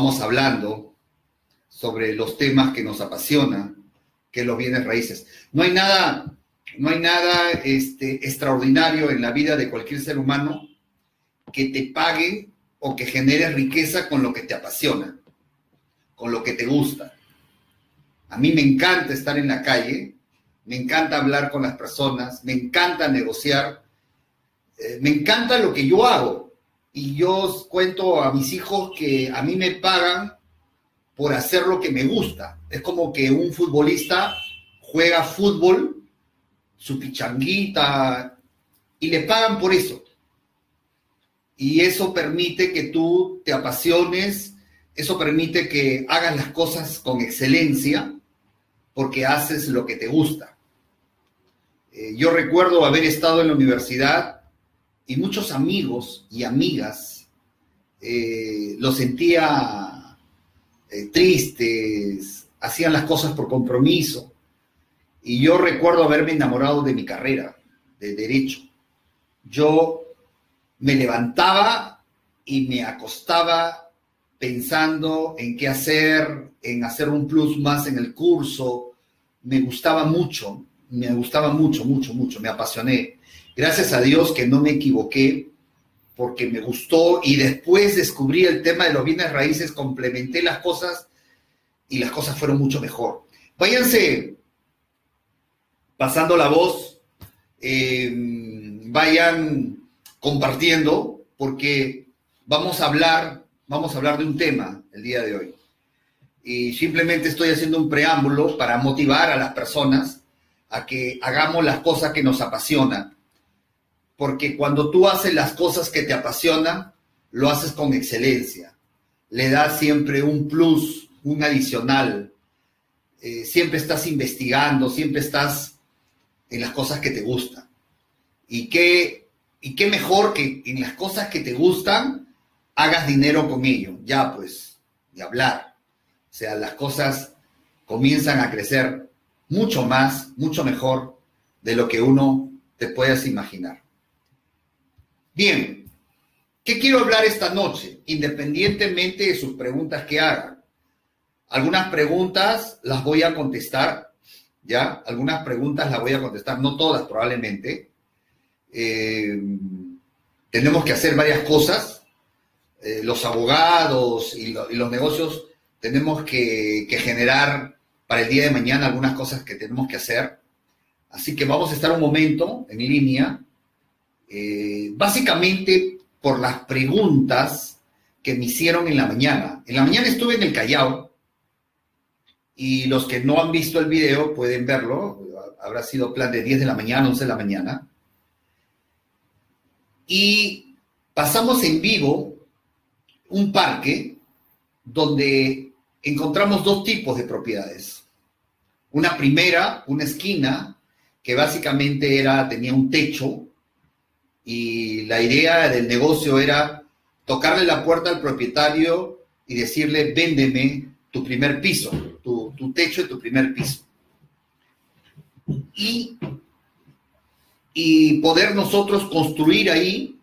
vamos hablando sobre los temas que nos apasionan, que los bienes raíces. No hay nada, no hay nada este, extraordinario en la vida de cualquier ser humano que te pague o que genere riqueza con lo que te apasiona, con lo que te gusta. A mí me encanta estar en la calle, me encanta hablar con las personas, me encanta negociar, eh, me encanta lo que yo hago. Y yo cuento a mis hijos que a mí me pagan por hacer lo que me gusta. Es como que un futbolista juega fútbol, su pichanguita, y le pagan por eso. Y eso permite que tú te apasiones, eso permite que hagas las cosas con excelencia, porque haces lo que te gusta. Eh, yo recuerdo haber estado en la universidad y muchos amigos y amigas eh, lo sentía eh, tristes, hacían las cosas por compromiso. Y yo recuerdo haberme enamorado de mi carrera de derecho. Yo me levantaba y me acostaba pensando en qué hacer, en hacer un plus más en el curso. Me gustaba mucho, me gustaba mucho, mucho, mucho, me apasioné. Gracias a Dios que no me equivoqué porque me gustó y después descubrí el tema de los bienes raíces, complementé las cosas y las cosas fueron mucho mejor. Váyanse pasando la voz, eh, vayan compartiendo porque vamos a hablar, vamos a hablar de un tema el día de hoy. Y simplemente estoy haciendo un preámbulo para motivar a las personas a que hagamos las cosas que nos apasionan. Porque cuando tú haces las cosas que te apasionan, lo haces con excelencia. Le das siempre un plus, un adicional. Eh, siempre estás investigando, siempre estás en las cosas que te gustan. Y qué y qué mejor que en las cosas que te gustan hagas dinero con ello. Ya, pues, de hablar. O sea, las cosas comienzan a crecer mucho más, mucho mejor de lo que uno te puedas imaginar. Bien, ¿qué quiero hablar esta noche? Independientemente de sus preguntas que hagan. Algunas preguntas las voy a contestar, ¿ya? Algunas preguntas las voy a contestar, no todas probablemente eh, tenemos que hacer varias cosas. Eh, los abogados y, los negocios tenemos que, generar para el día de mañana algunas cosas que tenemos que hacer. Así que vamos a estar un momento en línea, eh, básicamente por las preguntas que me hicieron en la mañana. En la mañana estuve en el Callao y los que no han visto el video pueden verlo. Habrá sido plan de 10 de la mañana, 11 de la mañana y pasamos en vivo un parque donde encontramos dos tipos de propiedades. Una primera, una esquina, que básicamente era, tenía un techo y la idea del negocio era tocarle la puerta al propietario y decirle, véndeme tu primer piso, tu, techo y tu primer piso. Y y poder nosotros construir ahí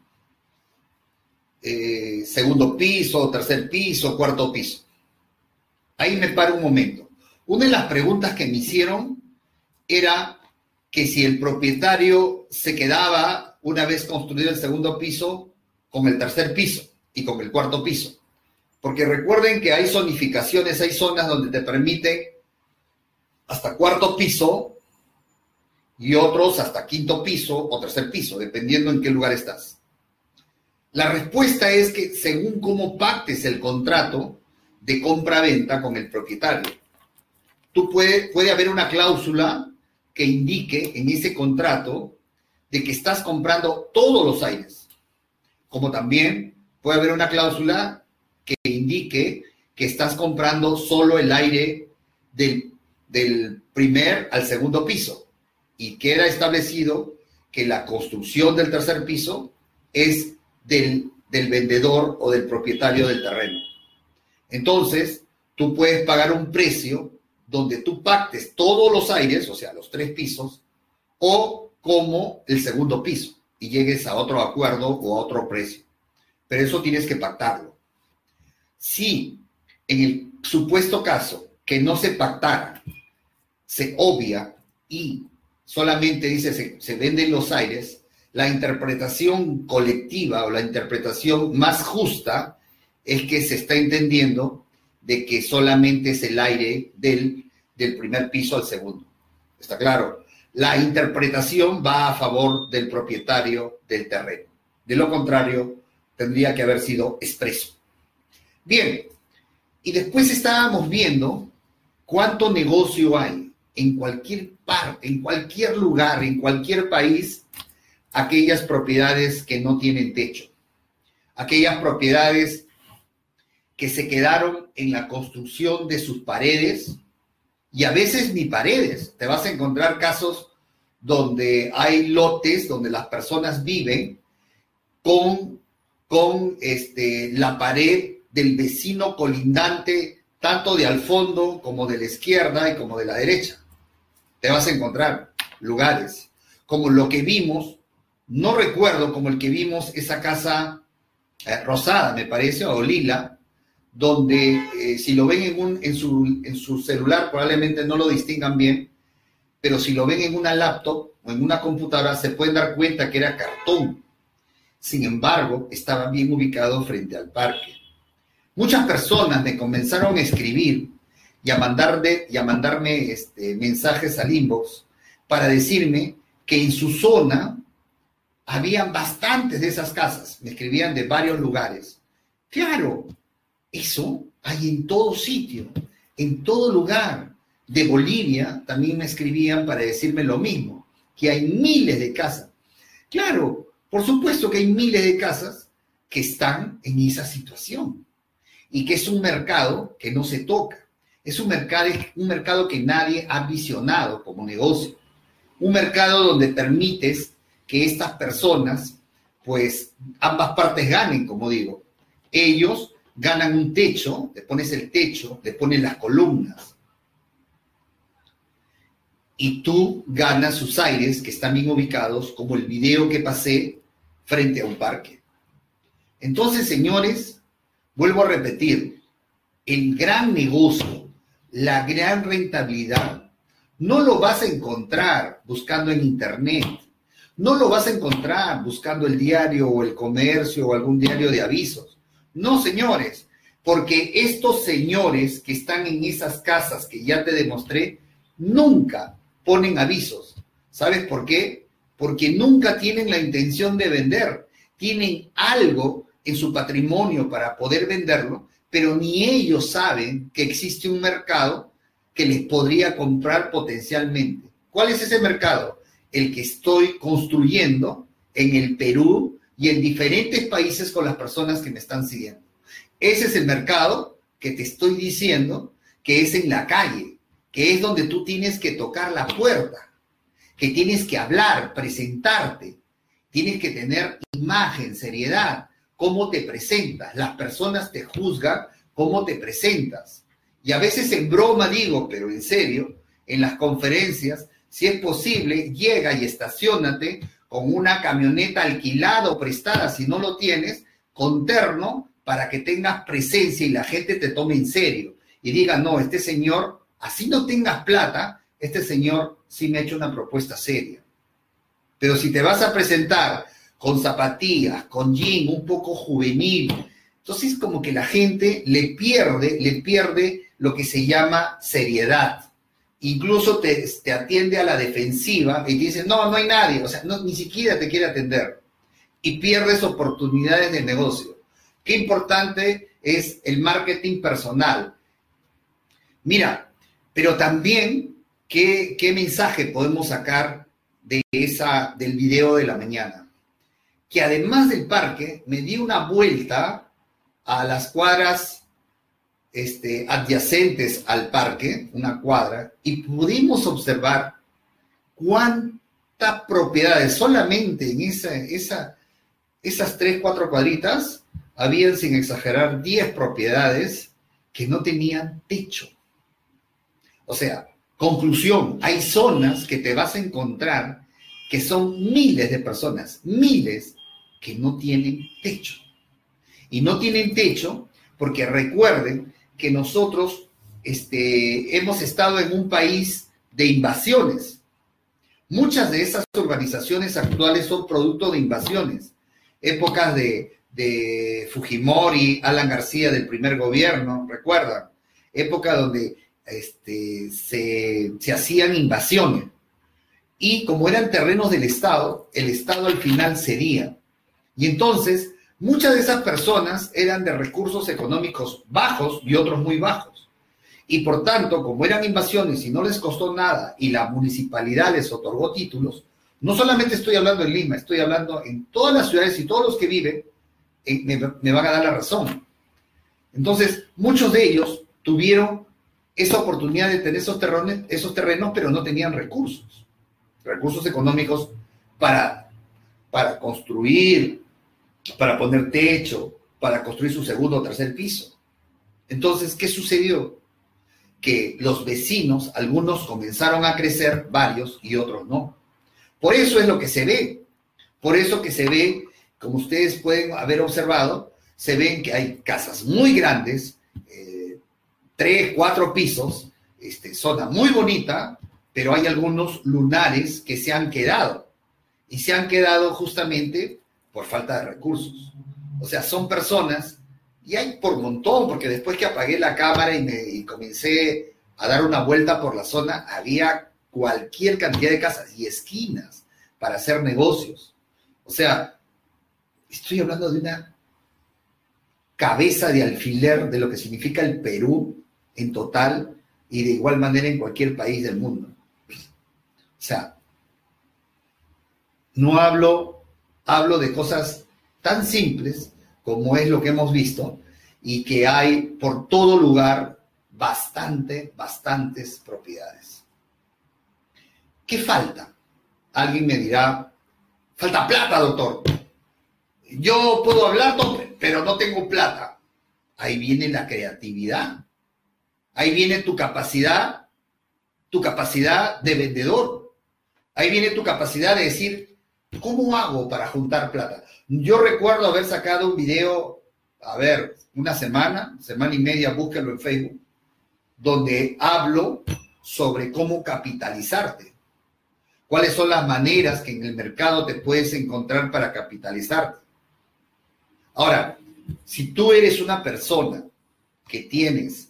eh, segundo piso, tercer piso, cuarto piso. Ahí me paro un momento. Una de las preguntas que me hicieron era que si el propietario se quedaba una vez construido el segundo piso con el tercer piso y con el cuarto piso. Porque recuerden que hay zonificaciones, hay zonas donde te permite hasta cuarto piso y otros hasta quinto piso o tercer piso, dependiendo en qué lugar estás. La respuesta es que según cómo pactes el contrato de compra-venta con el propietario, tú puede, puede haber una cláusula que indique en ese contrato de que estás comprando todos los aires, como también puede haber una cláusula que indique que estás comprando solo el aire del, del primer al segundo piso y queda establecido que la construcción del tercer piso es del, vendedor o del propietario del terreno. Entonces, tú puedes pagar un precio donde tú pactes todos los aires, o sea, los tres pisos, o como el segundo piso y llegues a otro acuerdo o a otro precio. Pero eso tienes que pactarlo. Si en el supuesto caso que no se pactara, se obvia y solamente dice se, se venden los aires, la interpretación colectiva o la interpretación más justa es que se está entendiendo de que solamente es el aire del, del primer piso al segundo. ¿Está claro? La interpretación va a favor del propietario del terreno. De lo contrario, tendría que haber sido expreso. Bien, y después estábamos viendo cuánto negocio hay en cualquier parte, en cualquier lugar, en cualquier país, aquellas propiedades que no tienen techo, aquellas propiedades que se quedaron en la construcción de sus paredes y a veces ni paredes. Te vas a encontrar casos donde hay lotes donde las personas viven con, con este, la pared del vecino colindante, tanto de al fondo como de la izquierda y como de la derecha. Te vas a encontrar lugares como lo que vimos, no recuerdo como el que vimos esa casa eh, rosada, me parece, o lila, donde eh, si lo ven en, un, en, su, en su celular probablemente no lo distingan bien, pero si lo ven en una laptop o en una computadora se pueden dar cuenta que era cartón. Sin embargo, estaba bien ubicado frente al parque. Muchas personas me comenzaron a escribir y a, mandarme, y a mandarme este, mensajes al inbox para decirme que en su zona habían bastantes de esas casas. Me escribían de varios lugares. Claro, eso hay en todo sitio, en todo lugar. De Bolivia también me escribían para decirme lo mismo, que hay miles de casas. Claro, por supuesto que hay miles de casas que están en esa situación y que es un mercado que no se toca. Es un mercado, un mercado que nadie ha visionado como negocio. Un mercado donde permites que estas personas, pues ambas partes ganen, como digo. Ellos ganan un techo, le pones el techo, le pones las columnas. Y tú ganas sus aires que están bien ubicados, como el video que pasé frente a un parque. Entonces, señores, vuelvo a repetir, el gran negocio, la gran rentabilidad, no lo vas a encontrar buscando en Internet. No lo vas a encontrar buscando el diario o el comercio o algún diario de avisos no, señores, porque estos señores que están en esas casas que ya te demostré, nunca ponen avisos. ¿Sabes por qué? Porque nunca tienen la intención de vender. Tienen algo en su patrimonio para poder venderlo, pero ni ellos saben que existe un mercado que les podría comprar potencialmente. ¿Cuál es ese mercado? El que estoy construyendo en el Perú, y en diferentes países con las personas que me están siguiendo. Ese es el mercado que te estoy diciendo que es en la calle, que es donde tú tienes que tocar la puerta, que tienes que hablar, presentarte, tienes que tener imagen, seriedad, cómo te presentas. Las personas te juzgan cómo te presentas. Y a veces en broma digo, pero en serio, en las conferencias, si es posible, llega y estacionate con una camioneta alquilada o prestada, si no lo tienes, con terno, para que tengas presencia y la gente te tome en serio y diga, no, este señor, así no tengas plata, este señor sí me ha hecho una propuesta seria. Pero si te vas a presentar con zapatillas, con jean, un poco juvenil, entonces como que la gente le pierde, le pierde lo que se llama seriedad incluso te, atiende a la defensiva y te dice, no, no hay nadie, o sea, ni siquiera te quiere atender y pierdes oportunidades de negocio. Qué importante es el marketing personal. Mira, pero también, ¿qué, mensaje podemos sacar de esa, del video de la mañana? Que además del parque, me di una vuelta a las cuadras este, adyacentes al parque, una cuadra, y pudimos observar cuántas propiedades, solamente en esa, esa, esas tres, cuatro cuadritas, habían, sin exagerar, diez propiedades que no tenían techo. O sea, conclusión, hay zonas que te vas a encontrar que son miles de personas, miles que no tienen techo. Y no tienen techo porque recuerden que nosotros este, hemos estado en un país de invasiones. Muchas de esas urbanizaciones actuales son producto de invasiones. Épocas de, Fujimori, Alan García del primer gobierno, recuerdan. Época donde este, se, hacían invasiones. Y como eran terrenos del Estado, el Estado al final cedía. Y entonces Muchas de esas personas eran de recursos económicos bajos y otros muy bajos. Y por tanto, como eran invasiones y no les costó nada y la municipalidad les otorgó títulos, no solamente estoy hablando en Lima, estoy hablando en todas las ciudades y todos los que viven eh, me, van a dar la razón. Entonces, muchos de ellos tuvieron esa oportunidad de tener esos terrenos, esos terrenos pero no tenían recursos, recursos económicos para, para construir, para poner techo, para construir su segundo o tercer piso. Entonces, ¿qué sucedió? Que los vecinos, algunos comenzaron a crecer, varios, y otros no. Por eso es lo que se ve. Por eso que se ve, como ustedes pueden haber observado, se ven que hay casas muy grandes, eh, tres, cuatro pisos, este, zona muy bonita, pero hay algunos lunares que se han quedado. Y se han quedado justamente por falta de recursos. O sea, son personas, y hay por montón, porque después que apagué la cámara y, me, comencé a dar una vuelta por la zona, había cualquier cantidad de casas y esquinas para hacer negocios. O sea, estoy hablando de una cabeza de alfiler de lo que significa el Perú en total y de igual manera en cualquier país del mundo. O sea, no hablo hablo de cosas tan simples como es lo que hemos visto y que hay por todo lugar bastante, bastantes propiedades. ¿Qué falta? Alguien me dirá, falta plata, doctor. Yo puedo hablar, pero no tengo plata. Ahí viene la creatividad. Ahí viene tu capacidad, tu capacidad de vendedor. Ahí viene tu capacidad de decir, ¿Cómo hago para juntar plata? Yo recuerdo haber sacado un video, a ver, una semana, semana y media, búsquelo en Facebook, donde hablo sobre cómo capitalizarte. ¿Cuáles son las maneras que en el mercado te puedes encontrar para capitalizarte? Ahora, si tú eres una persona que tienes,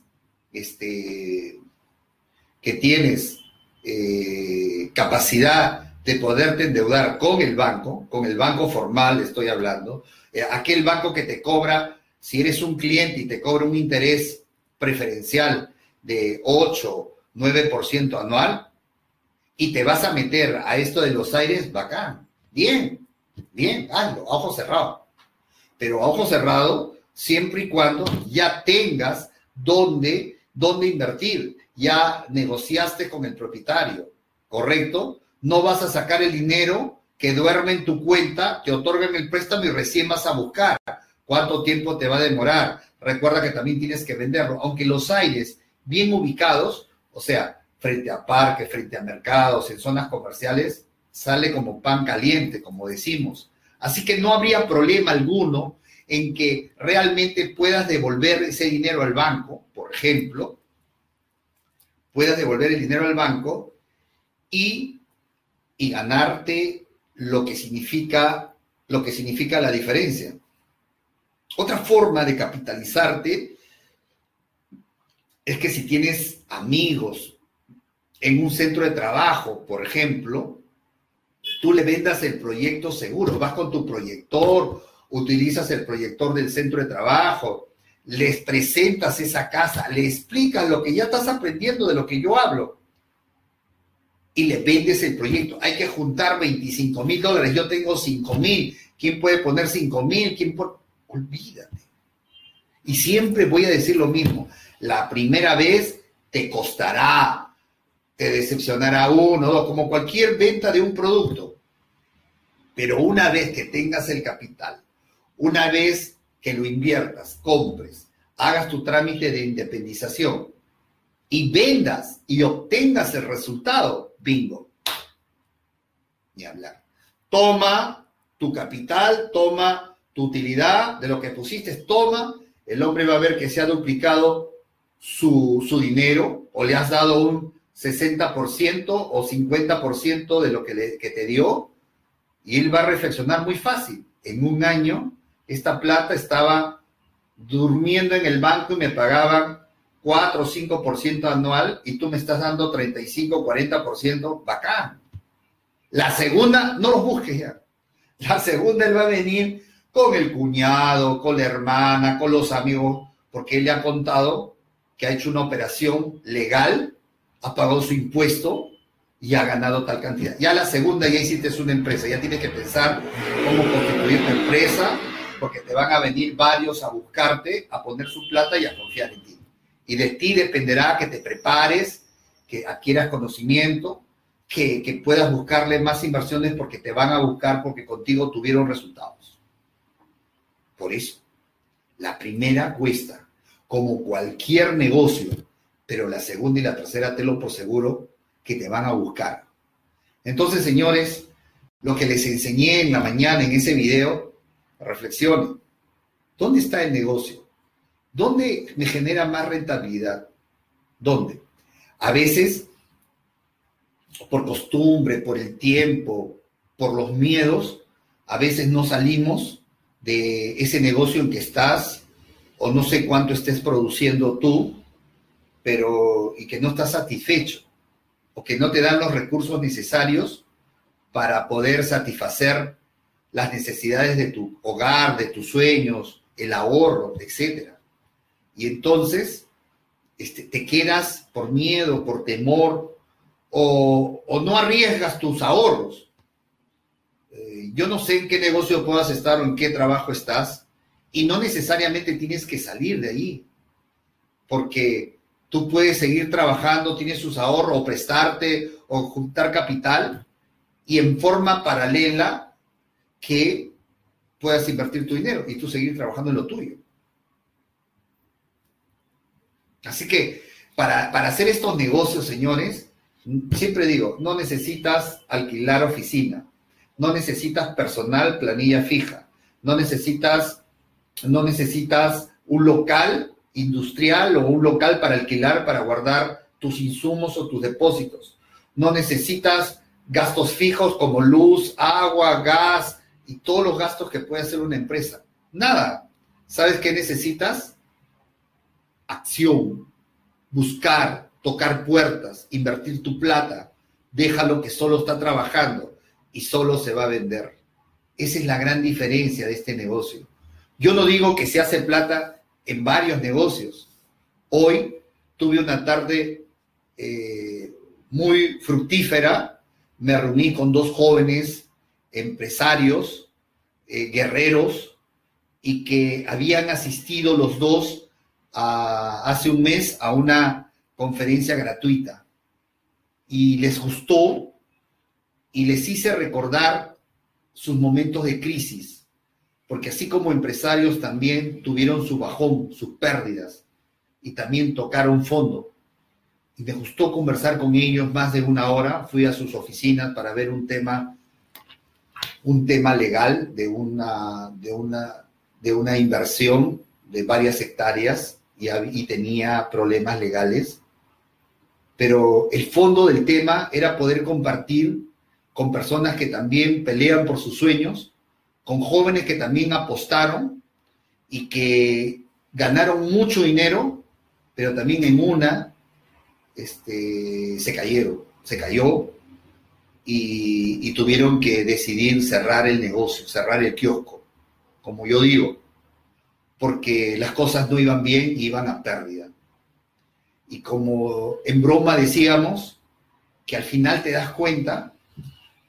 este, que tienes eh, capacidad de poderte endeudar con el banco, con el banco formal estoy hablando, eh, aquel banco que te cobra, si eres un cliente y te cobra un interés preferencial de 8, 9% anual, y te vas a meter a esto de los aires, bacán, bien, bien, hazlo, a ojo cerrado. Pero a ojo cerrado, siempre y cuando ya tengas dónde, dónde invertir, ya negociaste con el propietario, ¿correcto? no vas a sacar el dinero que duerme en tu cuenta, te otorgan el préstamo y recién vas a buscar cuánto tiempo te va a demorar. Recuerda que también tienes que venderlo, aunque los aires bien ubicados, o sea, frente a parques, frente a mercados, en zonas comerciales, sale como pan caliente, como decimos. Así que no habría problema alguno en que realmente puedas devolver ese dinero al banco, por ejemplo, puedas devolver el dinero al banco y y ganarte lo que significa, lo que significa la diferencia. Otra forma de capitalizarte es que si tienes amigos en un centro de trabajo, por ejemplo, tú le vendas el proyecto seguro, vas con tu proyector, utilizas el proyector del centro de trabajo, les presentas esa casa, le explicas lo que ya estás aprendiendo de lo que yo hablo y le vendes el proyecto. Hay que juntar 25 mil dólares. Yo tengo 5 mil. ¿Quién puede poner 5 mil? ¿Quién puede? Olvídate. Y siempre voy a decir lo mismo. La primera vez te costará, te decepcionará uno, dos, como cualquier venta de un producto. Pero una vez que tengas el capital, una vez que lo inviertas, compres, hagas tu trámite de independización y vendas y obtengas el resultado, bingo. Ni hablar. Toma tu capital, toma tu utilidad de lo que pusiste, toma, el hombre va a ver que se ha duplicado su, su dinero o le has dado un 60% o 50% de lo que, que te dio y él va a reflexionar muy fácil. En un año, esta plata estaba durmiendo en el banco y me pagaban 4 o 5% anual y tú me estás dando 35, 40%, bacán. La segunda, no los busques ya. La segunda, él va a venir con el cuñado, con la hermana, con los amigos, porque él le ha contado que ha hecho una operación legal, ha pagado su impuesto y ha ganado tal cantidad. Ya la segunda, ya hiciste una empresa, ya tienes que pensar cómo constituir una empresa, porque te van a venir varios a buscarte, a poner su plata y a confiar en ti. Y de ti dependerá que te prepares, que adquieras conocimiento, que, que puedas buscarle más inversiones porque te van a buscar porque contigo tuvieron resultados. Por eso, la primera cuesta, como cualquier negocio, pero la segunda y la tercera, te lo por seguro, que te van a buscar. Entonces, señores, lo que les enseñé en la mañana en ese video, reflexionen. ¿Dónde está el negocio? ¿Dónde me genera más rentabilidad? ¿Dónde? A veces, por costumbre, por el tiempo, por los miedos, a veces no salimos de ese negocio en que estás o no sé cuánto estés produciendo tú, pero y que no estás satisfecho o que no te dan los recursos necesarios para poder satisfacer las necesidades de tu hogar, de tus sueños, el ahorro, etc. Y entonces este, te quedas por miedo, por temor, o, no arriesgas tus ahorros. Eh, yo no sé en qué negocio puedas estar o en qué trabajo estás, y no necesariamente tienes que salir de ahí, porque tú puedes seguir trabajando, tienes sus ahorros o prestarte o juntar capital y en forma paralela que puedas invertir tu dinero y tú seguir trabajando en lo tuyo. Así que para, para hacer estos negocios, señores, siempre digo, no necesitas alquilar oficina, no necesitas personal, planilla fija, no necesitas, no necesitas un local industrial o un local para alquilar para guardar tus insumos o tus depósitos. No necesitas gastos fijos como luz, agua, gas y todos los gastos que puede hacer una empresa. Nada. ¿Sabes qué necesitas? Acción, buscar, tocar puertas, invertir tu plata. Déjalo que solo está trabajando y solo se va a vender. Esa es la gran diferencia de este negocio. Yo no digo que se hace plata en varios negocios. Hoy tuve una tarde eh, muy fructífera, me reuní con dos jóvenes empresarios, eh, guerreros, y que habían asistido los dos hace un mes a una conferencia gratuita. Y les gustó y les hice recordar sus momentos de crisis porque así como empresarios también tuvieron su bajón, sus pérdidas, y también tocaron fondo. Y me gustó conversar con ellos más de una hora, fui a sus oficinas para ver un tema, un tema legal de una, de una, de una inversión de varias hectáreas y, tenía problemas legales. Pero el fondo del tema era poder compartir con personas que también pelean por sus sueños con jóvenes que también apostaron y que ganaron mucho dinero, pero también en una este, se cayeron, se cayó y, tuvieron que decidir cerrar el negocio, cerrar el kiosco, como yo digo, porque las cosas no iban bien y iban a pérdida. Y como en broma decíamos, que al final te das cuenta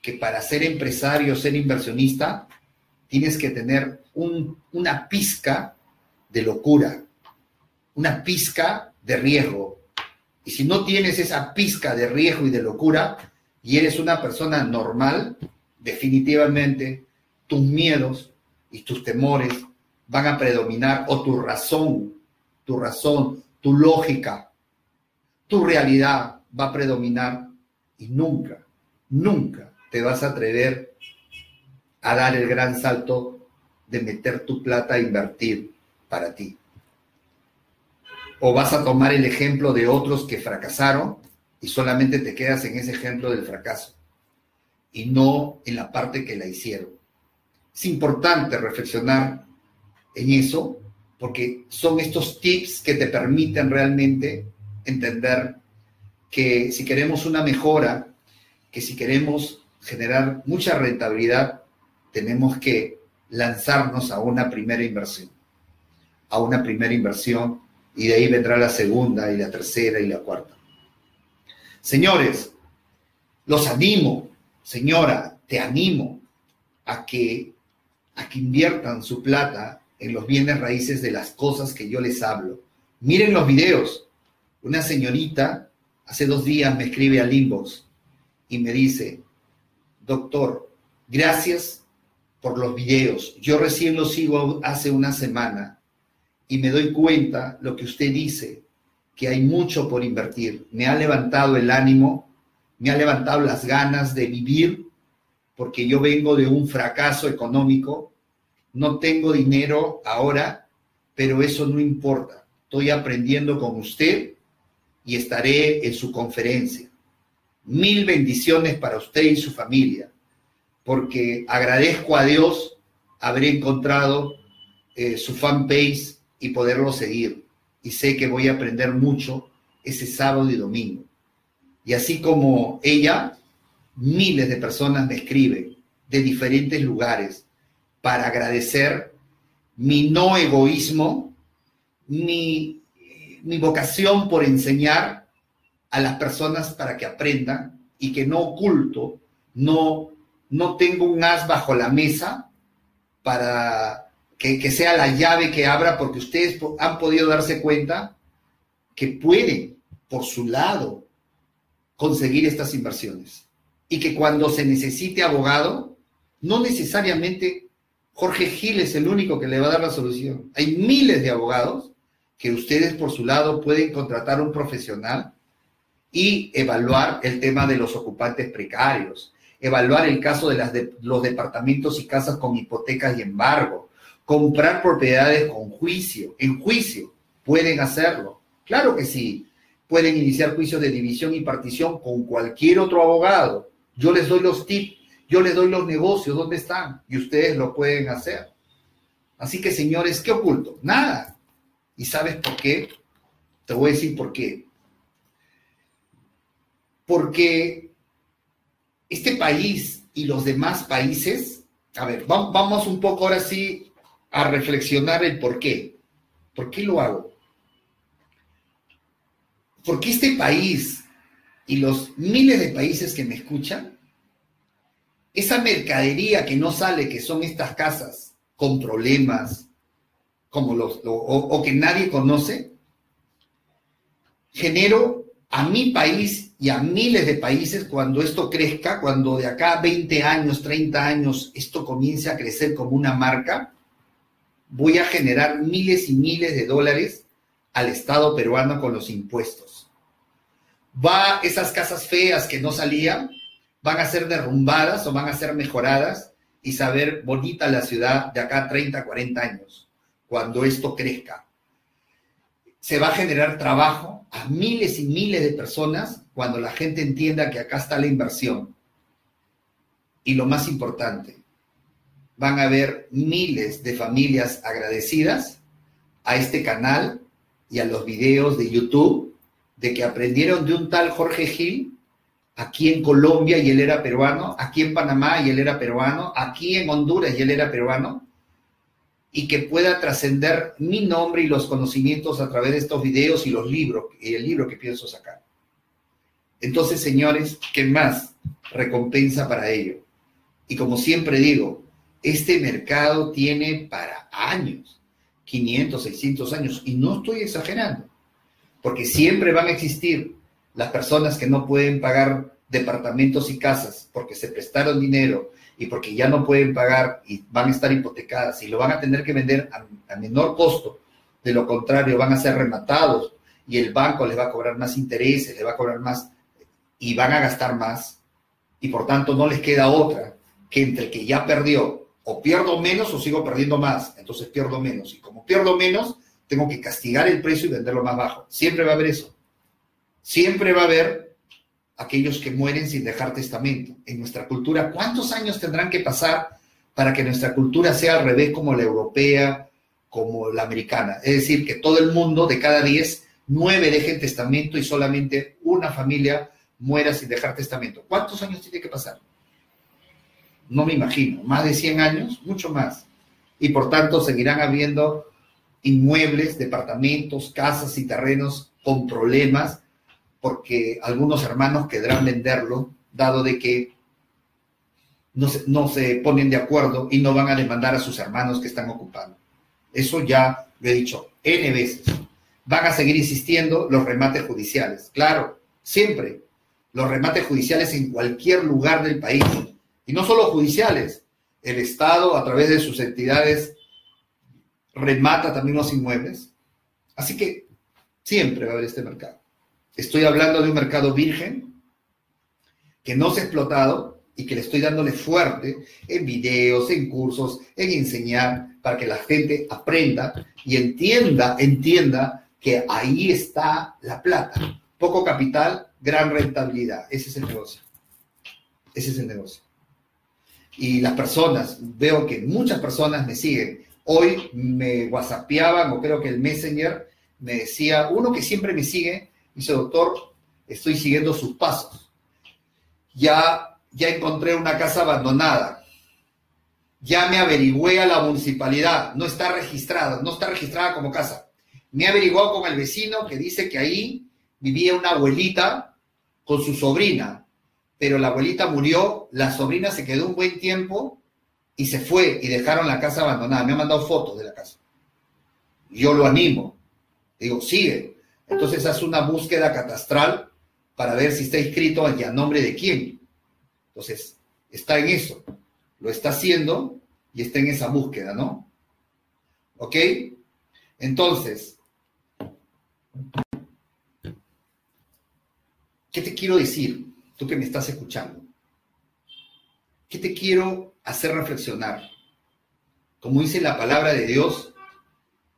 que para ser empresario, ser inversionista, tienes que tener una pizca de locura, una pizca de riesgo. Y si no tienes esa pizca de riesgo y de locura, y eres una persona normal, definitivamente tus miedos y tus temores van a predominar, o tu razón, tu razón, tu lógica, tu realidad va a predominar y nunca, nunca te vas a atrever a dar el gran salto de meter tu plata a invertir para ti. o vas a tomar el ejemplo de otros que fracasaron y solamente te quedas en ese ejemplo del fracaso y no en la parte que la hicieron. Es importante reflexionar en eso porque son estos tips que te permiten realmente entender que si queremos una mejora, que si queremos generar mucha rentabilidad, tenemos que lanzarnos a una primera inversión, a una primera inversión y de ahí vendrá la segunda y la tercera y la cuarta. Señores, los animo, señora, te animo a que, a que inviertan su plata en los bienes raíces de las cosas que yo les hablo. Miren los videos. Una señorita hace dos días me escribe al inbox y me dice, doctor, gracias por los videos. Yo recién los sigo hace una semana y me doy cuenta lo que usted dice, que hay mucho por invertir. Me ha levantado el ánimo, me ha levantado las ganas de vivir, porque yo vengo de un fracaso económico, no tengo dinero ahora, pero eso no importa. Estoy aprendiendo con usted y estaré en su conferencia. Mil bendiciones para usted y su familia, porque agradezco a Dios haber encontrado eh, su fanpage y poderlo seguir. Y sé que voy a aprender mucho ese sábado y domingo. Y así como ella, miles de personas me escriben de diferentes lugares para agradecer mi no egoísmo, mi, mi vocación por enseñar a las personas para que aprendan y que no oculto, no, no tengo un as bajo la mesa para que, sea la llave que abra, porque ustedes han podido darse cuenta que pueden, por su lado, conseguir estas inversiones. Y que cuando se necesite abogado, no necesariamente Jorge Gil es el único que le va a dar la solución. Hay miles de abogados que ustedes por su lado pueden contratar un profesional y evaluar el tema de los ocupantes precarios, evaluar el caso de, las de los departamentos y casas con hipotecas y embargo, comprar propiedades con juicio, en juicio, pueden hacerlo. Claro que sí, pueden iniciar juicios de división y partición con cualquier otro abogado. Yo les doy los tips, yo les doy los negocios, ¿dónde están? Y ustedes lo pueden hacer. Así que, señores, ¿qué oculto? Nada. ¿Y sabes por qué? Te voy a decir por qué. Porque este país y los demás países, a ver, vamos un poco ahora sí a reflexionar el por qué. ¿Por qué lo hago? Porque este país y los miles de países que me escuchan, esa mercadería que no sale, que son estas casas con problemas, como los, o, que nadie conoce, genero a mi país y a miles de países cuando esto crezca, cuando de acá a 20 años, 30 años, esto comience a crecer como una marca, voy a generar miles y miles de dólares al Estado peruano con los impuestos. Va esas casas feas que no salían, van a ser derrumbadas o van a ser mejoradas y saber bonita la ciudad de acá 30, 40 años, cuando esto crezca. Se va a generar trabajo a miles y miles de personas cuando la gente entienda que acá está la inversión. Y lo más importante, van a haber miles de familias agradecidas a este canal y a los videos de YouTube de que aprendieron de un tal Jorge Gil aquí en Colombia y él era peruano, aquí en Panamá y él era peruano, aquí en Honduras y él era peruano, y que pueda trascender mi nombre y los conocimientos a través de estos videos y los libros, y el libro que pienso sacar. Entonces, señores, ¿qué más recompensa para ello? Y como siempre digo, este mercado tiene para años, 500, 600 años, y no estoy exagerando, porque siempre van a existir las personas que no pueden pagar departamentos y casas porque se prestaron dinero y porque ya no pueden pagar y van a estar hipotecadas y lo van a tener que vender a, menor costo. De lo contrario, van a ser rematados y el banco les va a cobrar más intereses, les va a cobrar más y van a gastar más. Y por tanto no les queda otra que entre el que ya perdió o pierdo menos o sigo perdiendo más, entonces pierdo menos. Y como pierdo menos, tengo que castigar el precio y venderlo más bajo. Siempre va a haber eso. Siempre va a haber aquellos que mueren sin dejar testamento. En nuestra cultura, ¿cuántos años tendrán que pasar para que nuestra cultura sea al revés como la europea, como la americana? Es decir, que todo el mundo de cada diez, nueve dejen testamento y solamente una familia muera sin dejar testamento. ¿Cuántos años tiene que pasar? No me imagino. ¿Más de 100 años? Mucho más. Y por tanto seguirán habiendo inmuebles, departamentos, casas y terrenos con problemas porque algunos hermanos querrán venderlo, dado de que no se, no se ponen de acuerdo y no van a demandar a sus hermanos que están ocupando. Eso ya lo he dicho N veces. Van a seguir insistiendo los remates judiciales. Claro, siempre. Los remates judiciales en cualquier lugar del país. Y no solo judiciales. El Estado, a través de sus entidades remata también los inmuebles. Así que siempre va a haber este mercado. Estoy hablando de un mercado virgen que no se ha explotado y que le estoy dándole fuerte en videos, en cursos, en enseñar para que la gente aprenda y entienda, entienda que ahí está la plata. Poco capital, gran rentabilidad. Ese es el negocio. Ese es el negocio. Y las personas, veo que muchas personas me siguen Hoy me whatsappeaban, o creo que el Messenger me decía, uno que siempre me sigue, dice, doctor, estoy siguiendo sus pasos. Ya, ya encontré una casa abandonada. Ya me averigüé a la municipalidad. No está registrada, no está registrada como casa. Me he con el vecino que dice que ahí vivía una abuelita con su sobrina, pero la abuelita murió, la sobrina se quedó un buen tiempo y se fue y dejaron la casa abandonada. Me ha mandado fotos de la casa. Yo lo animo. Digo, sigue. Entonces hace una búsqueda catastral para ver si está inscrito y a nombre de quién. Entonces, está en eso. Lo está haciendo y está en esa búsqueda, ¿no? ¿Ok? Entonces, ¿qué te quiero decir? Tú que me estás escuchando. ¿Qué te quiero hacer reflexionar? Como dice la palabra de Dios,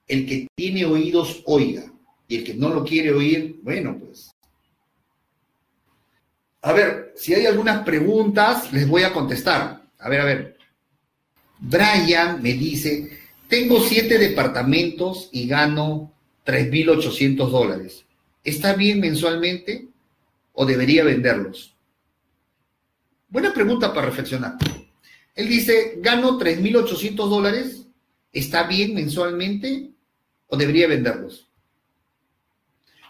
el que tiene oídos oiga, y el que no lo quiere oír, bueno, pues. A ver, si hay algunas preguntas, les voy a contestar. A ver, a ver. Brian me dice, tengo siete departamentos y gano 3.800 dólares. ¿Está bien mensualmente o debería venderlos? Buena pregunta para reflexionar. Él dice, gano 3.800 dólares, ¿está bien mensualmente o debería venderlos?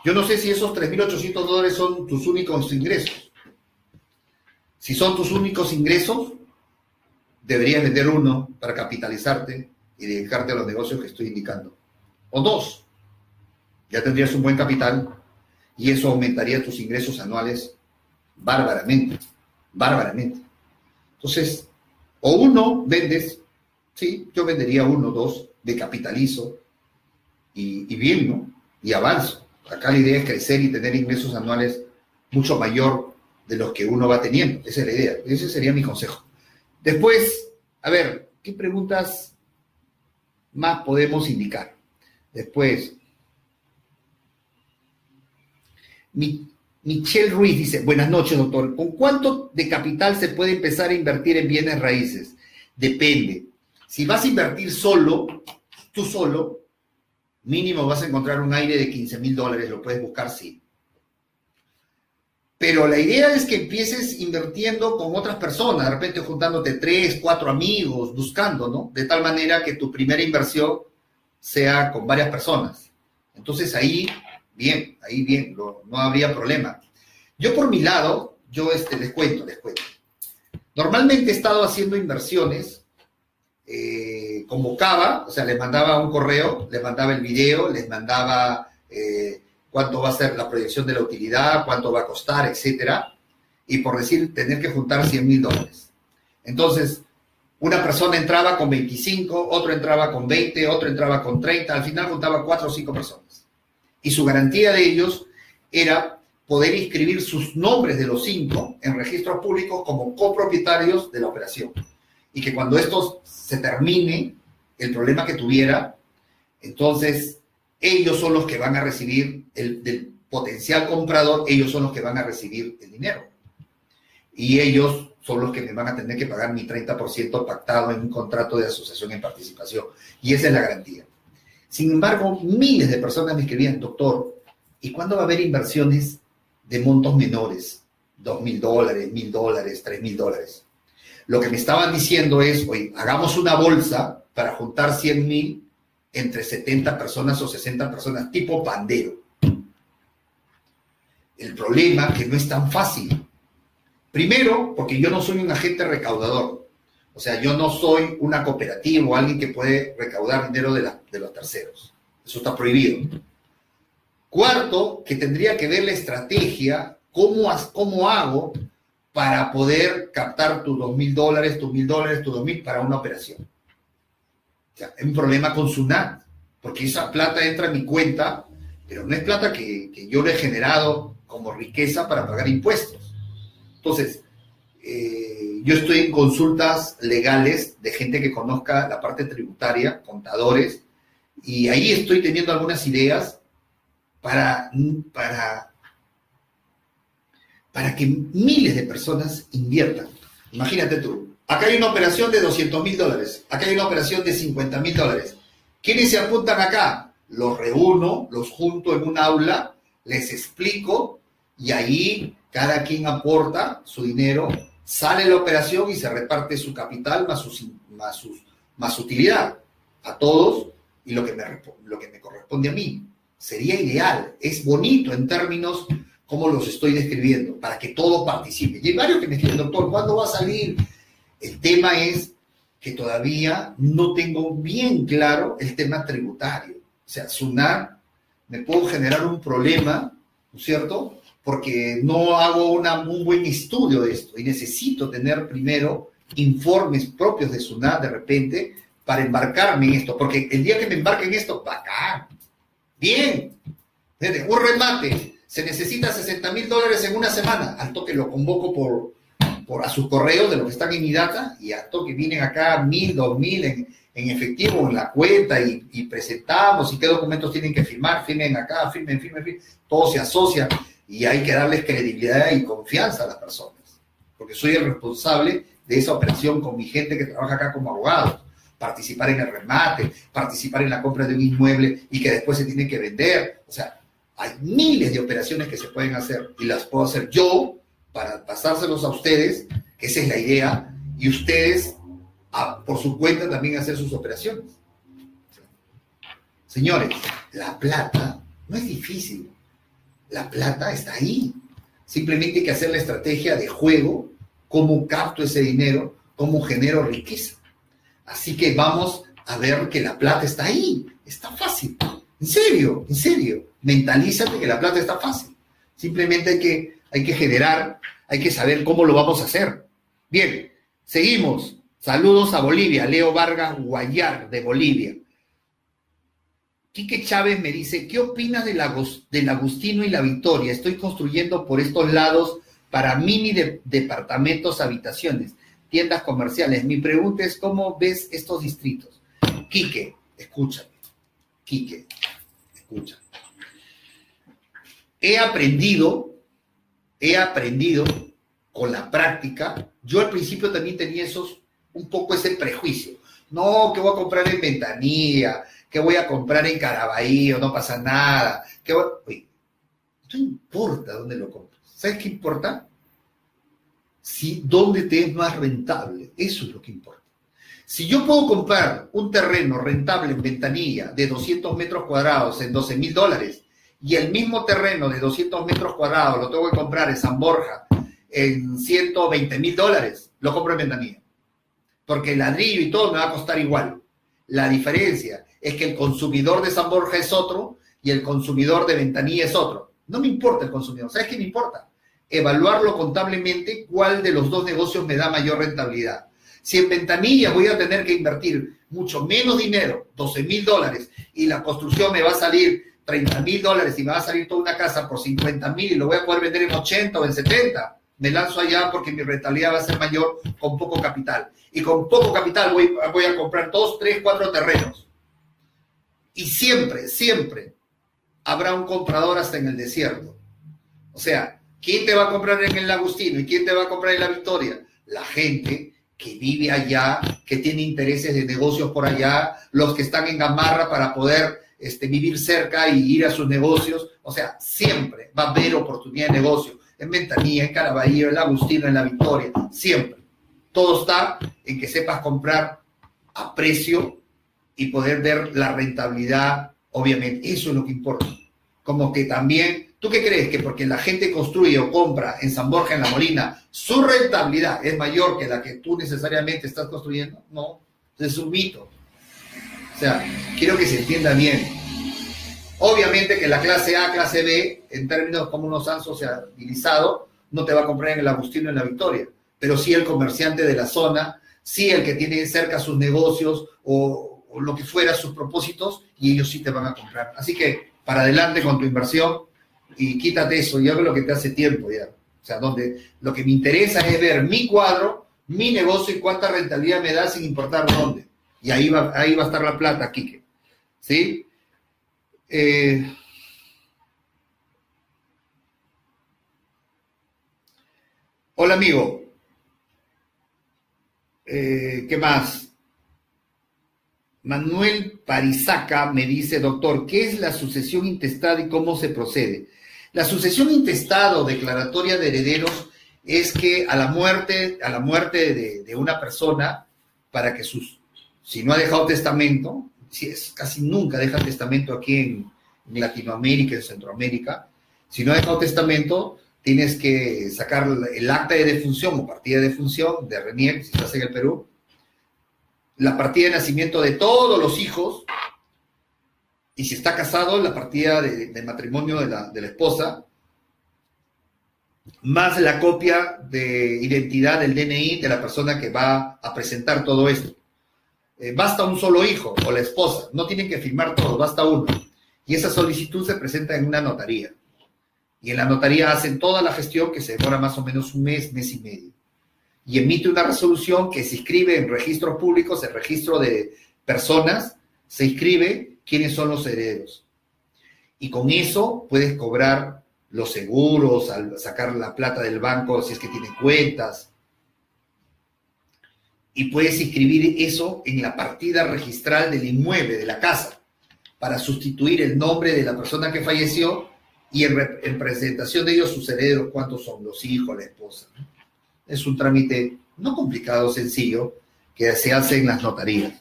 Yo no sé si esos 3.800 dólares son tus únicos ingresos. Si son tus únicos ingresos, deberías vender uno para capitalizarte y dedicarte a los negocios que estoy indicando. O dos, ya tendrías un buen capital y eso aumentaría tus ingresos anuales bárbaramente bárbaramente. Entonces, o uno vendes, sí, yo vendería uno, dos, de capitalizo y, bien, ¿no? Y avanzo. Acá la idea es crecer y tener ingresos anuales mucho mayor de los que uno va teniendo. Esa es la idea. Ese sería mi consejo. Después, a ver, ¿qué preguntas más podemos indicar? Después, mi, Michelle Ruiz dice, buenas noches, doctor. ¿Con cuánto de capital se puede empezar a invertir en bienes raíces? Depende. Si vas a invertir solo, tú solo, mínimo vas a encontrar un aire de 15 mil dólares, lo puedes buscar, sí. Pero la idea es que empieces invirtiendo con otras personas, de repente juntándote tres, cuatro amigos, buscando, ¿no? De tal manera que tu primera inversión sea con varias personas. Entonces ahí bien, ahí bien, no, habría problema. Yo por mi lado, yo este, les cuento, les cuento. Normalmente he estado haciendo inversiones, eh, convocaba, o sea, les mandaba un correo, les mandaba el video, les mandaba eh, cuánto va a ser la proyección de la utilidad, cuánto va a costar, etcétera, y por decir, tener que juntar 100 mil dólares. Entonces, una persona entraba con 25, otro entraba con 20, otro entraba con 30, al final juntaba 4 o 5 personas y su garantía de ellos era poder inscribir sus nombres de los cinco en registros públicos como copropietarios de la operación. Y que cuando esto se termine, el problema que tuviera, entonces ellos son los que van a recibir, el del potencial comprador, ellos son los que van a recibir el dinero. Y ellos son los que me van a tener que pagar mi 30% pactado en un contrato de asociación en participación. Y esa es la garantía. Sin embargo, miles de personas me escribían, doctor, ¿y cuándo va a haber inversiones de montos menores? Dos mil dólares, mil dólares, tres mil dólares. Lo que me estaban diciendo es, oye, hagamos una bolsa para juntar 100 mil entre 70 personas o 60 personas, tipo pandero. El problema es que no es tan fácil. Primero, porque yo no soy un agente recaudador. O sea, yo no soy una cooperativa o alguien que puede recaudar dinero de, los terceros. Eso está prohibido. Cuarto, que tendría que ver la estrategia, cómo, cómo hago para poder captar tus dos mil dólares, tus mil dólares, tus dos mil para una operación. O sea, hay un problema con SUNAT, porque esa plata entra en mi cuenta, pero no es plata que, que yo le he generado como riqueza para pagar impuestos. Entonces, eh, yo estoy en consultas legales de gente que conozca la parte tributaria, contadores, y ahí estoy teniendo algunas ideas para, para, para que miles de personas inviertan. Imagínate tú, acá hay una operación de 200 mil dólares, acá hay una operación de 50 mil dólares. ¿Quiénes se apuntan acá? Los reúno, los junto en un aula, les explico y ahí cada quien aporta su dinero, sale la operación y se reparte su capital más, más, más utilidad a todos y lo que, me, lo que me corresponde a mí. Sería ideal, es bonito en términos como los estoy describiendo, para que todos participen. Y hay varios que me dicen, doctor, ¿cuándo va a salir? El tema es que todavía no tengo bien claro el tema tributario. O sea, SUNAR me puedo generar un problema, ¿no es cierto? Porque no hago un buen estudio de esto. Y necesito tener primero informes propios de SUNAT de repente para embarcarme en esto, porque el día que me embarque en esto, bacán, bien, un remate, se necesita 60 mil dólares en una semana, al toque lo convoco por, por a sus correos de lo que están en mi data y al toque vienen acá mil, dos mil en, en efectivo en la cuenta y, y, presentamos y qué documentos tienen que firmar, firmen acá, firmen, firmen, firmen, todo se asocia y hay que darles credibilidad y confianza a las personas, porque soy el responsable de esa operación con mi gente que trabaja acá como abogados, participar en el remate, participar en la compra de un inmueble y que después se tiene que vender. O sea, hay miles de operaciones que se pueden hacer y las puedo hacer yo para pasárselos a ustedes, que esa es la idea, y ustedes por su cuenta también hacer sus operaciones. Señores, la plata no es difícil. La plata está ahí. Simplemente hay que hacer la estrategia de juego, cómo capto ese dinero, cómo genero riqueza. Así que vamos a ver que la plata está ahí. Está fácil. En serio, en serio. Mentalízate que la plata está fácil. Simplemente hay que, hay que generar, hay que saber cómo lo vamos a hacer. Bien, seguimos. Saludos a Bolivia. Leo Vargas Guayar de Bolivia. Quique Chávez me dice, ¿qué opinas del, Agustino y la Victoria? Estoy construyendo por estos lados para mini departamentos, habitaciones, tiendas comerciales. Mi pregunta es, ¿cómo ves estos distritos? Quique, escúchame. Quique, escúchame. He aprendido, he aprendido con la práctica. Yo al principio también tenía esos, un poco ese prejuicio. No, que voy a comprar en ventanilla, que voy a comprar en Caraballo, no pasa nada. Que no importa dónde lo compras. ¿Sabes qué importa? Si dónde te es más rentable. Eso es lo que importa. Si yo puedo comprar un terreno rentable en Ventanilla de 200 metros cuadrados en 12 mil dólares y el mismo terreno de 200 metros cuadrados lo tengo que comprar en San Borja en 120 mil dólares, lo compro en Ventanilla. Porque el ladrillo y todo me va a costar igual. La diferencia es que el consumidor de San Borja es otro y el consumidor de Ventanilla es otro. No me importa el consumidor, ¿sabes qué me importa? Evaluarlo contablemente cuál de los dos negocios me da mayor rentabilidad. Si en Ventanilla voy a tener que invertir mucho menos dinero, 12 mil dólares, y la construcción me va a salir 30 mil dólares y me va a salir toda una casa por 50 mil y lo voy a poder vender en 80 o en 70, me lanzo allá porque mi rentabilidad va a ser mayor con poco capital. Y con poco capital voy, a comprar dos, tres, cuatro terrenos Y siempre, siempre habrá un comprador hasta en el desierto. O sea, ¿quién te va a comprar en el Agustino y quién te va a comprar en la Victoria? La gente que vive allá, que tiene intereses de negocios por allá, los que están en Gamarra para poder este, vivir cerca y ir a sus negocios. O sea, siempre va a haber oportunidad de negocio. En Ventanilla, en Caraballo, en la Agustino, en la Victoria, siempre. Todo está en que sepas comprar a precio y poder ver la rentabilidad, obviamente. Eso es lo que importa. Como que también, ¿tú qué crees? Que porque la gente construye o compra en San Borja, en La Molina, su rentabilidad es mayor que la que tú necesariamente estás construyendo. No, es un mito. O sea, quiero que se entienda bien. Obviamente que la clase A, clase B, en términos como nos han socializado, no te va a comprar en el Agustino en la Victoria, pero sí el comerciante de la zona, sí el que tiene cerca sus negocios o, lo que fuera sus propósitos y ellos sí te van a comprar. Así que para adelante con tu inversión y quítate eso, ya ve lo que te hace tiempo ya. O sea, donde lo que me interesa es ver mi cuadro, mi negocio y cuánta rentabilidad me da sin importar dónde. Y ahí va, ahí va a estar la plata, Quique. ¿Sí? Eh, hola, amigo. Eh, ¿Qué más? Manuel Parizaca me dice, doctor, ¿qué es la sucesión intestada y cómo se procede? La sucesión intestada o declaratoria de herederos es que a la muerte, a la muerte de, una persona, para que sus, si no ha dejado testamento, si es casi nunca deja testamento aquí en, Latinoamérica, en Centroamérica, si no ha dejado testamento, tienes que sacar el acta de defunción o partida de defunción de RENIEC, si estás en el Perú, la partida de nacimiento de todos los hijos, y si está casado, la partida de, matrimonio de la, esposa, más la copia de identidad del DNI de la persona que va a presentar todo esto. Eh, basta un solo hijo o la esposa, no tienen que firmar todos, basta uno. Y esa solicitud se presenta en una notaría. Y en la notaría hacen toda la gestión que se demora más o menos un mes, mes y medio y emite una resolución que se inscribe en registros públicos, el registro de personas, se inscribe quiénes son los herederos. Y con eso puedes cobrar los seguros, sacar la plata del banco si es que tiene cuentas. Y puedes inscribir eso en la partida registral del inmueble, de la casa, para sustituir el nombre de la persona que falleció y en, representación de ellos sus herederos, cuántos son los hijos, la esposa es un trámite no complicado, sencillo, que se hace en las notarías.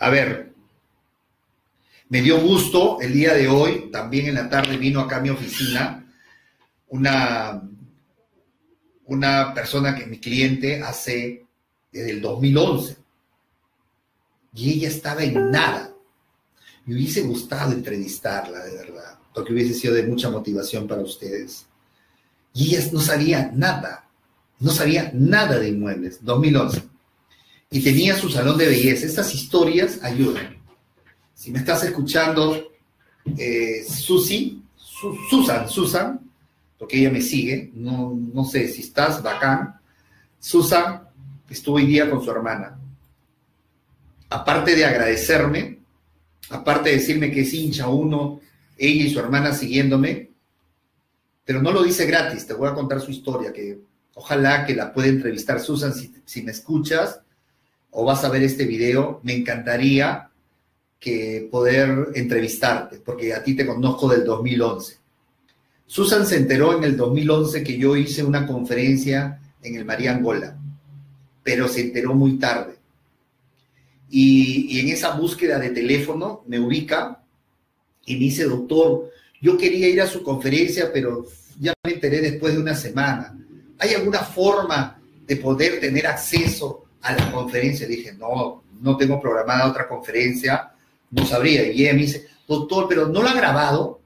A ver, me dio gusto el día de hoy, también en la tarde vino acá a mi oficina una, una persona que mi cliente hace desde el 2011 y ella estaba en nada. Me hubiese gustado entrevistarla, de verdad, porque hubiese sido de mucha motivación para ustedes. Y ella no sabía nada, no sabía nada de inmuebles, 2011. Y tenía su salón de belleza. Estas historias ayudan. Si me estás escuchando, eh, Susi, Susan, Susan, porque ella me sigue, no, no sé si estás bacán. Susan estuvo hoy día con su hermana. Aparte de agradecerme, aparte de decirme que es hincha uno, ella y su hermana siguiéndome, pero no lo dice gratis, te voy a contar su historia, que ojalá que la pueda entrevistar Susan si, me escuchas o vas a ver este video, me encantaría que poder entrevistarte, porque a ti te conozco del 2011. Susan se enteró en el 2011 que yo hice una conferencia en el María Angola, pero se enteró muy tarde. Y, en esa búsqueda de teléfono me ubica y me dice, doctor, yo quería ir a su conferencia, pero ya me enteré después de una semana. ¿Hay alguna forma de poder tener acceso a la conferencia? Dije, no, no tengo programada otra conferencia, no sabría. Y ella me dice, doctor, pero no lo ha grabado.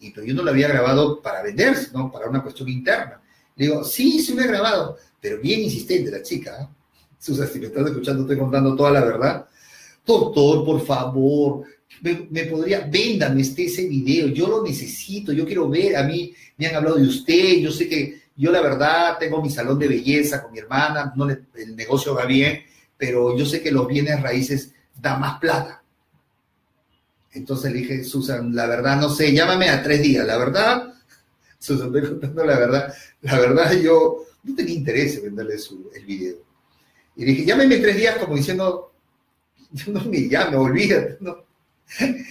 Y, pero yo no lo había grabado para vender, sino para una cuestión interna. Le digo, sí, sí lo he grabado, pero bien insistente la chica. ¿eh? Susan, si me estás escuchando, estoy contando toda la verdad. Doctor, por favor, me, podría, véndame este, ese video, yo lo necesito, yo quiero ver, a mí me han hablado de usted, yo sé que yo la verdad tengo mi salón de belleza con mi hermana, no el negocio va bien, pero yo sé que los bienes raíces da más plata. Entonces le dije, Susan, la verdad no sé, llámame a tres días. La verdad, Susan, estoy contando la verdad. La verdad, yo no tenía interés en venderle el video. Y le dije, llámeme tres días como diciendo, yo no me llamo, olvídate. ¿no?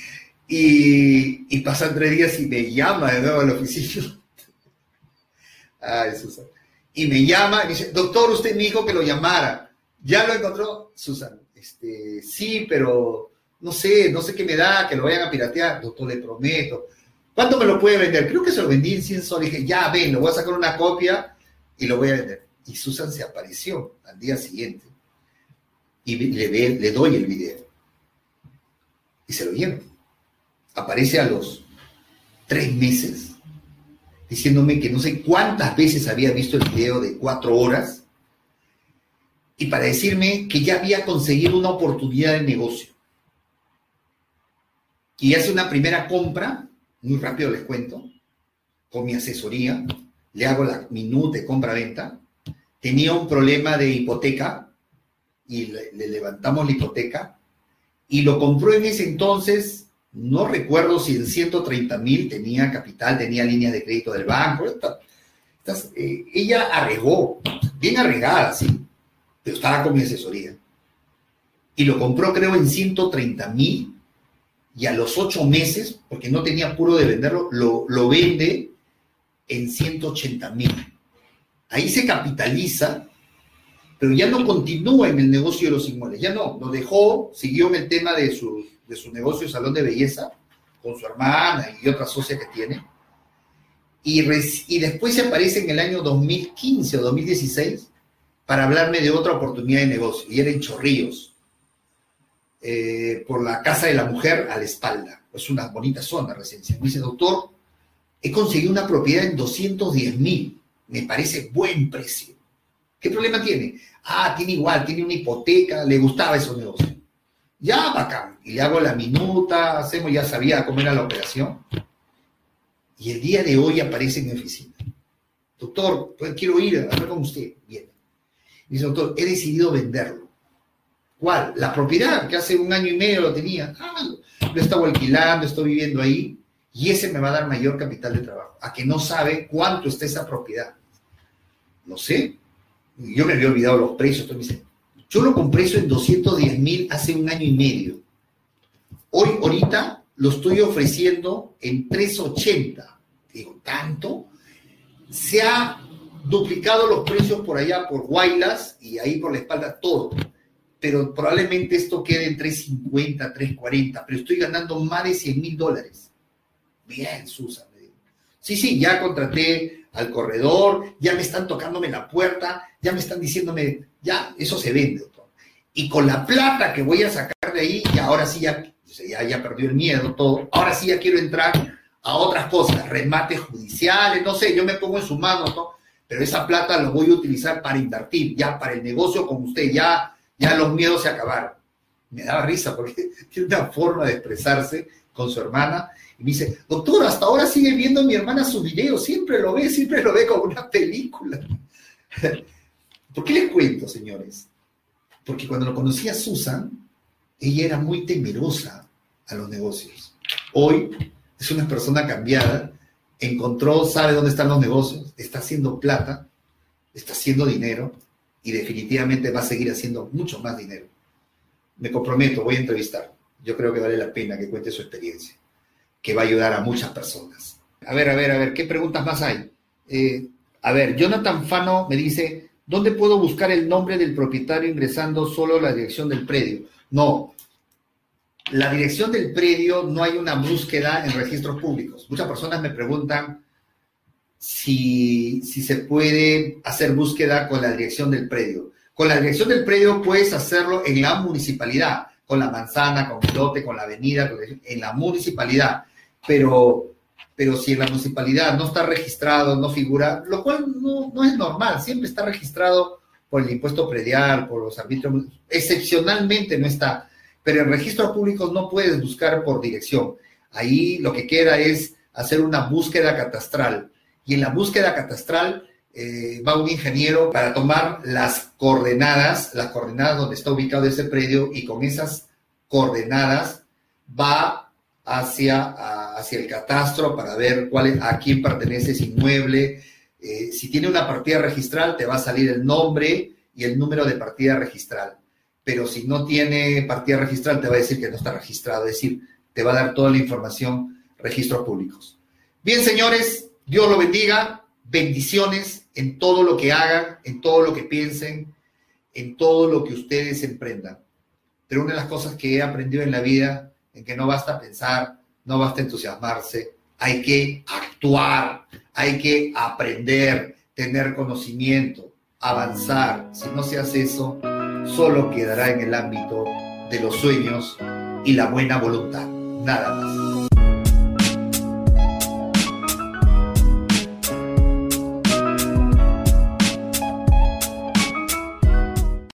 Y, y, pasan tres días y me llama de nuevo a la oficina. Ay, Susan. Y me llama y dice, doctor, usted me dijo que lo llamara. ¿Ya lo encontró? Susan, este, sí, pero no sé, no sé qué me da, que lo vayan a piratear. Doctor, le prometo. ¿Cuánto me lo puede vender? Creo que se lo vendí en 100 soles. Dije, ya, ven, lo voy a sacar una copia y lo voy a vender. Y Susan se apareció al día siguiente. Y le, le doy el video. Y se lo llevo. Aparece a los tres meses diciéndome que no sé cuántas veces había visto el video de cuatro horas y para decirme que ya había conseguido una oportunidad de negocio. Y hace una primera compra, muy rápido les cuento, con mi asesoría, le hago la minuta de compra-venta, tenía un problema de hipoteca y le, le, levantamos la hipoteca y lo compró en ese entonces, no recuerdo si en 130 mil tenía capital, tenía línea de crédito del banco, eh, ella arregó, bien arregada, sí, pero estaba con mi asesoría. Y lo compró creo en 130 mil y a los ocho meses, porque no tenía apuro de venderlo, lo, vende en 180 mil. Ahí se capitaliza, pero ya no continúa en el negocio de los inmuebles, ya no, lo dejó, siguió en el tema de su, de su negocio salón de belleza con su hermana y otra socia que tiene. Y, y después se aparece en el año 2015 o 2016 para hablarme de otra oportunidad de negocio, y era en Chorrillos, eh, por la Casa de la Mujer a la espalda. Es una bonita zona residencial. Me dice, doctor, he conseguido una propiedad en 210 mil, me parece buen precio. ¿Qué problema tiene? Ah, tiene igual, tiene una hipoteca, le gustaba esos negocios. Ya, bacán. Y le hago la minuta, hacemos, ya sabía cómo era la operación. Y el día de hoy aparece en mi oficina. Doctor, pues quiero ir a hablar con usted. Bien. Dice, doctor, he decidido venderlo. ¿Cuál? La propiedad, que hace un año y medio lo tenía. Ah, lo estaba alquilando, estoy viviendo ahí. Y ese me va a dar mayor capital de trabajo. A que no sabe cuánto está esa propiedad. No sé. Yo me había olvidado los precios. Yo lo compré eso en 210 mil hace un año y medio. Hoy, ahorita, lo estoy ofreciendo en 380. Digo, ¿tanto? Se ha duplicado los precios por allá, por Guaylas y ahí por la espalda, todo. Pero probablemente esto quede en 350, 340, pero estoy ganando más de 100 mil dólares. Bien, Susan. Sí, sí, ya contraté al corredor, ya me están tocándome la puerta, ya me están diciéndome, ya, eso se vende, doctor. Y con la plata que voy a sacar de ahí, y ahora sí ya, ya, ya perdió el miedo, todo, ahora sí ya quiero entrar a otras cosas, remates judiciales, no sé, yo me pongo en su mano, ¿no? pero esa plata lo voy a utilizar para invertir, ya para el negocio con usted, ya, ya los miedos se acabaron. Me daba risa porque tiene una forma de expresarse con su hermana y me dice, doctor, hasta ahora sigue viendo mi hermana su video, siempre lo ve, siempre lo ve como una película. ¿Por qué les cuento, señores? Porque cuando lo conocí a Susan, ella era muy temerosa a los negocios. Hoy es una persona cambiada encontró, sabe dónde están los negocios, está haciendo plata, está haciendo dinero y definitivamente va a seguir haciendo mucho más dinero. Me comprometo, voy a entrevistar. Yo creo que vale la pena que cuente su experiencia, que va a ayudar a muchas personas. A ver, a ver, a ver, ¿qué preguntas más hay? Eh, a ver, Jonathan Fano me dice, ¿dónde puedo buscar el nombre del propietario ingresando solo la dirección del predio? No, la dirección del predio no hay una búsqueda en registros públicos. Muchas personas me preguntan si, se puede hacer búsqueda con la dirección del predio. Con la dirección del predio puedes hacerlo en la municipalidad, con la manzana, con el lote, con la avenida, en la municipalidad. Pero, pero si en la municipalidad no está registrado, no figura, lo cual no, no es normal, siempre está registrado por el impuesto predial, por los arbitrios, excepcionalmente no está pero en registros públicos no puedes buscar por dirección. Ahí lo que queda es hacer una búsqueda catastral. Y en la búsqueda catastral eh, va un ingeniero para tomar las coordenadas, las coordenadas donde está ubicado ese predio y con esas coordenadas, va hacia, hacia el catastro para ver a quién pertenece ese inmueble. Eh, si tiene una partida registral, te va a salir el nombre y el número de partida registral. Pero si no tiene partida registral, te va a decir que no está registrado, es decir, te va a dar toda la información, registros públicos. Bien, señores, Dios lo bendiga, bendiciones en todo lo que hagan, en todo lo que piensen, en todo lo que ustedes emprendan. Pero una de las cosas que he aprendido en la vida, en que no basta pensar, no basta entusiasmarse, hay que actuar, hay que aprender, tener conocimiento, avanzar. Si no se hace eso, solo quedará en el ámbito de los sueños y la buena voluntad. Nada más.